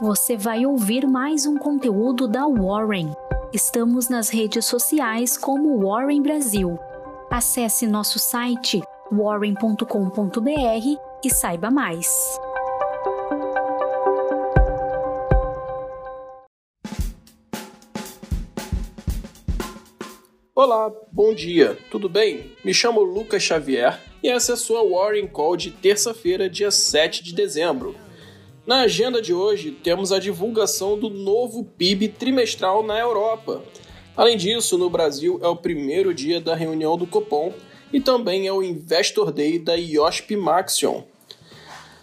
você vai ouvir mais um conteúdo da Warren. Estamos nas redes sociais como Warren Brasil. Acesse nosso site warren.com.br e saiba mais. Olá, bom dia, tudo bem? Me chamo Lucas Xavier e essa é a sua Warren Call de terça-feira, dia 7 de dezembro. Na agenda de hoje, temos a divulgação do novo PIB trimestral na Europa. Além disso, no Brasil é o primeiro dia da reunião do Copom e também é o Investor Day da IOSP Maxion.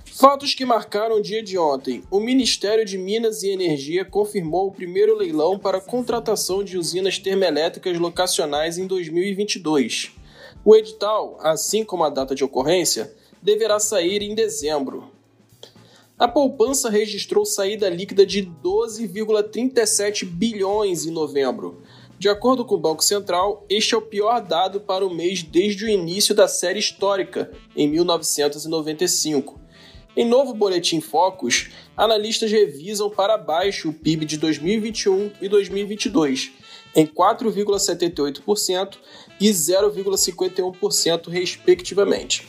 Fatos que marcaram o dia de ontem. O Ministério de Minas e Energia confirmou o primeiro leilão para contratação de usinas termoelétricas locacionais em 2022. O edital, assim como a data de ocorrência, deverá sair em dezembro. A poupança registrou saída líquida de 12,37 bilhões em novembro. De acordo com o Banco Central, este é o pior dado para o mês desde o início da série histórica, em 1995 em novo boletim Focus, analistas revisam para baixo o PIB de 2021 e 2022, em 4,78% e 0,51%, respectivamente.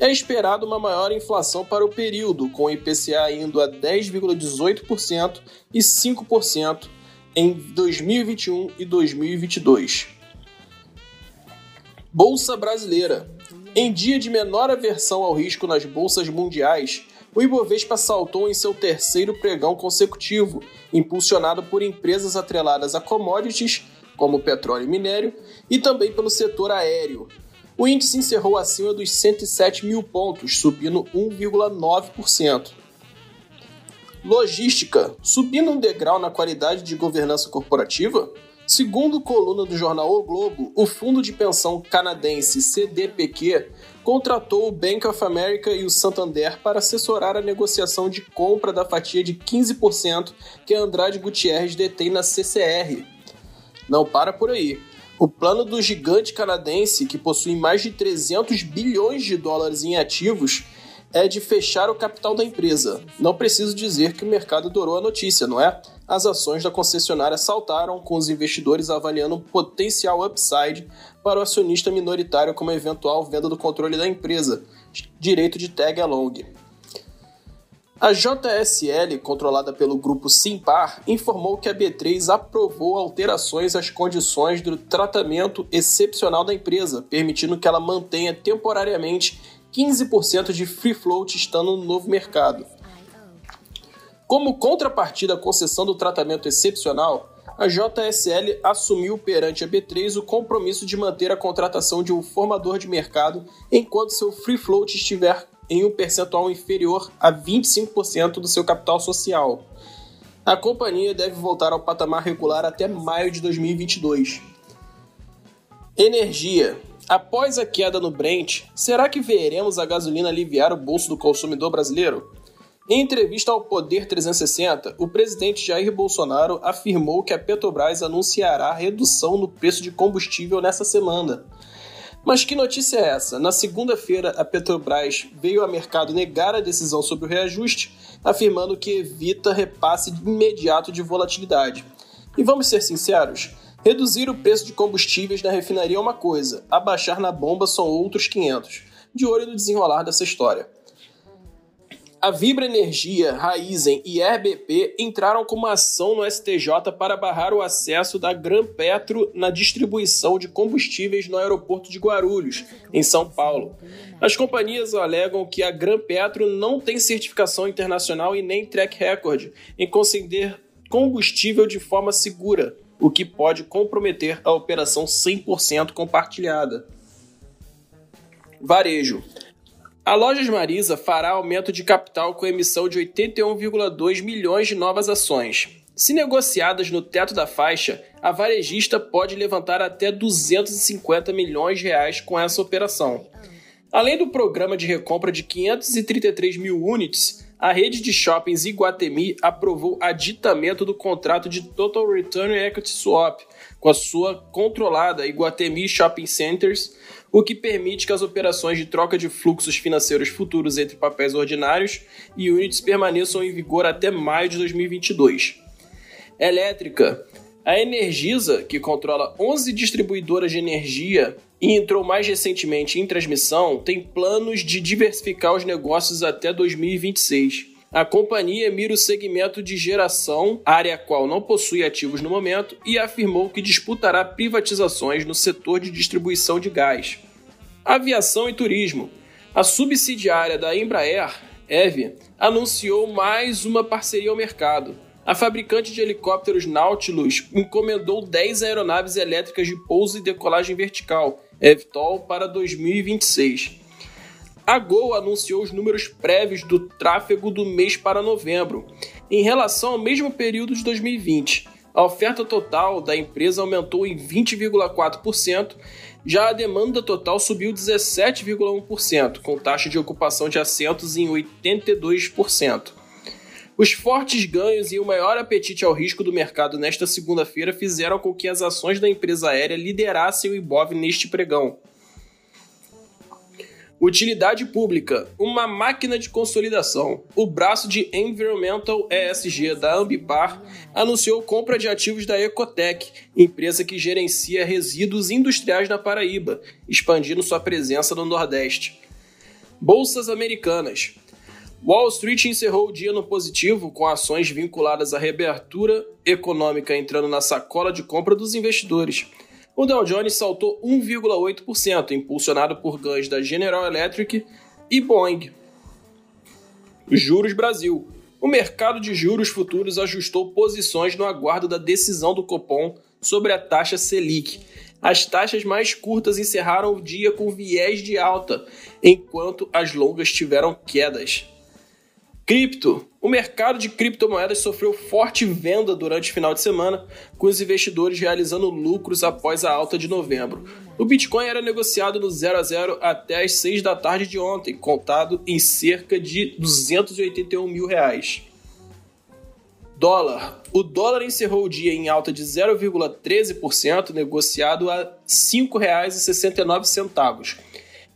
É esperado uma maior inflação para o período, com o IPCA indo a 10,18% e 5% em 2021 e 2022. Bolsa Brasileira. Em dia de menor aversão ao risco nas bolsas mundiais, o Ibovespa saltou em seu terceiro pregão consecutivo, impulsionado por empresas atreladas a commodities, como petróleo e minério, e também pelo setor aéreo. O índice encerrou acima dos 107 mil pontos, subindo 1,9%. Logística, subindo um degrau na qualidade de governança corporativa? Segundo coluna do jornal O Globo, o fundo de pensão canadense CDPQ contratou o Bank of America e o Santander para assessorar a negociação de compra da fatia de 15% que Andrade Gutierrez detém na CCR. Não para por aí. O plano do gigante canadense, que possui mais de 300 bilhões de dólares em ativos, é de fechar o capital da empresa. Não preciso dizer que o mercado adorou a notícia, não é? As ações da concessionária saltaram, com os investidores avaliando um potencial upside para o acionista minoritário como eventual venda do controle da empresa, direito de tag along. A JSL, controlada pelo grupo Simpar, informou que a B3 aprovou alterações às condições do tratamento excepcional da empresa, permitindo que ela mantenha temporariamente 15% de free float estando no novo mercado. Como contrapartida à concessão do tratamento excepcional, a JSL assumiu perante a B3 o compromisso de manter a contratação de um formador de mercado enquanto seu free float estiver em um percentual inferior a 25% do seu capital social. A companhia deve voltar ao patamar regular até maio de 2022. Energia. Após a queda no Brent, será que veremos a gasolina aliviar o bolso do consumidor brasileiro? Em entrevista ao Poder 360, o presidente Jair Bolsonaro afirmou que a Petrobras anunciará redução no preço de combustível nessa semana. Mas que notícia é essa? Na segunda-feira, a Petrobras veio ao mercado negar a decisão sobre o reajuste, afirmando que evita repasse imediato de volatilidade. E vamos ser sinceros, Reduzir o preço de combustíveis na refinaria é uma coisa, abaixar na bomba são outros 500. De olho no desenrolar dessa história. A Vibra Energia, Raizen e RBP entraram com uma ação no STJ para barrar o acesso da Gran Petro na distribuição de combustíveis no aeroporto de Guarulhos, em São Paulo. As companhias alegam que a Gran Petro não tem certificação internacional e nem track record em conceder combustível de forma segura, o que pode comprometer a operação 100% compartilhada. Varejo. A Lojas Marisa fará aumento de capital com emissão de 81,2 milhões de novas ações. Se negociadas no teto da faixa, a varejista pode levantar até 250 milhões de reais com essa operação. Além do programa de recompra de 533 mil units, a rede de shoppings Iguatemi aprovou aditamento do contrato de Total Return Equity Swap com a sua controlada Iguatemi Shopping Centers, o que permite que as operações de troca de fluxos financeiros futuros entre papéis ordinários e units permaneçam em vigor até maio de 2022. Elétrica. A Energisa, que controla 11 distribuidoras de energia e entrou mais recentemente em transmissão, tem planos de diversificar os negócios até 2026. A companhia mira o segmento de geração, área a qual não possui ativos no momento, e afirmou que disputará privatizações no setor de distribuição de gás. Aviação e turismo. A subsidiária da Embraer, EVE, anunciou mais uma parceria ao mercado. A fabricante de helicópteros Nautilus encomendou 10 aeronaves elétricas de pouso e decolagem vertical, EVTOL, para 2026. A Gol anunciou os números prévios do tráfego do mês para novembro, em relação ao mesmo período de 2020. A oferta total da empresa aumentou em 20,4%, já a demanda total subiu 17,1%, com taxa de ocupação de assentos em 82%. Os fortes ganhos e o maior apetite ao risco do mercado nesta segunda-feira fizeram com que as ações da empresa aérea liderassem o Ibov neste pregão. Utilidade pública, uma máquina de consolidação. O braço de Environmental ESG da Ambipar anunciou compra de ativos da Ecotec, empresa que gerencia resíduos industriais na Paraíba, expandindo sua presença no Nordeste. Bolsas americanas. Wall Street encerrou o dia no positivo, com ações vinculadas à reabertura econômica entrando na sacola de compra dos investidores. O Dow Jones saltou 1,8%, impulsionado por ganhos da General Electric e Boeing. Juros Brasil. O mercado de juros futuros ajustou posições no aguardo da decisão do Copom sobre a taxa Selic. As taxas mais curtas encerraram o dia com viés de alta, enquanto as longas tiveram quedas. Cripto. O mercado de criptomoedas sofreu forte venda durante o final de semana, com os investidores realizando lucros após a alta de novembro. O Bitcoin era negociado no 0 a 0 até as 6 da tarde de ontem, contado em cerca de 281 mil reais. Dólar. O dólar encerrou o dia em alta de 0,13%, negociado a R$ 5,69.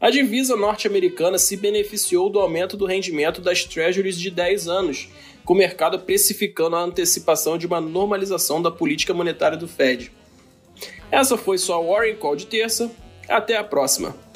A divisa norte-americana se beneficiou do aumento do rendimento das treasuries de 10 anos, com o mercado precificando a antecipação de uma normalização da política monetária do Fed. Essa foi sua Warren Call de terça. Até a próxima!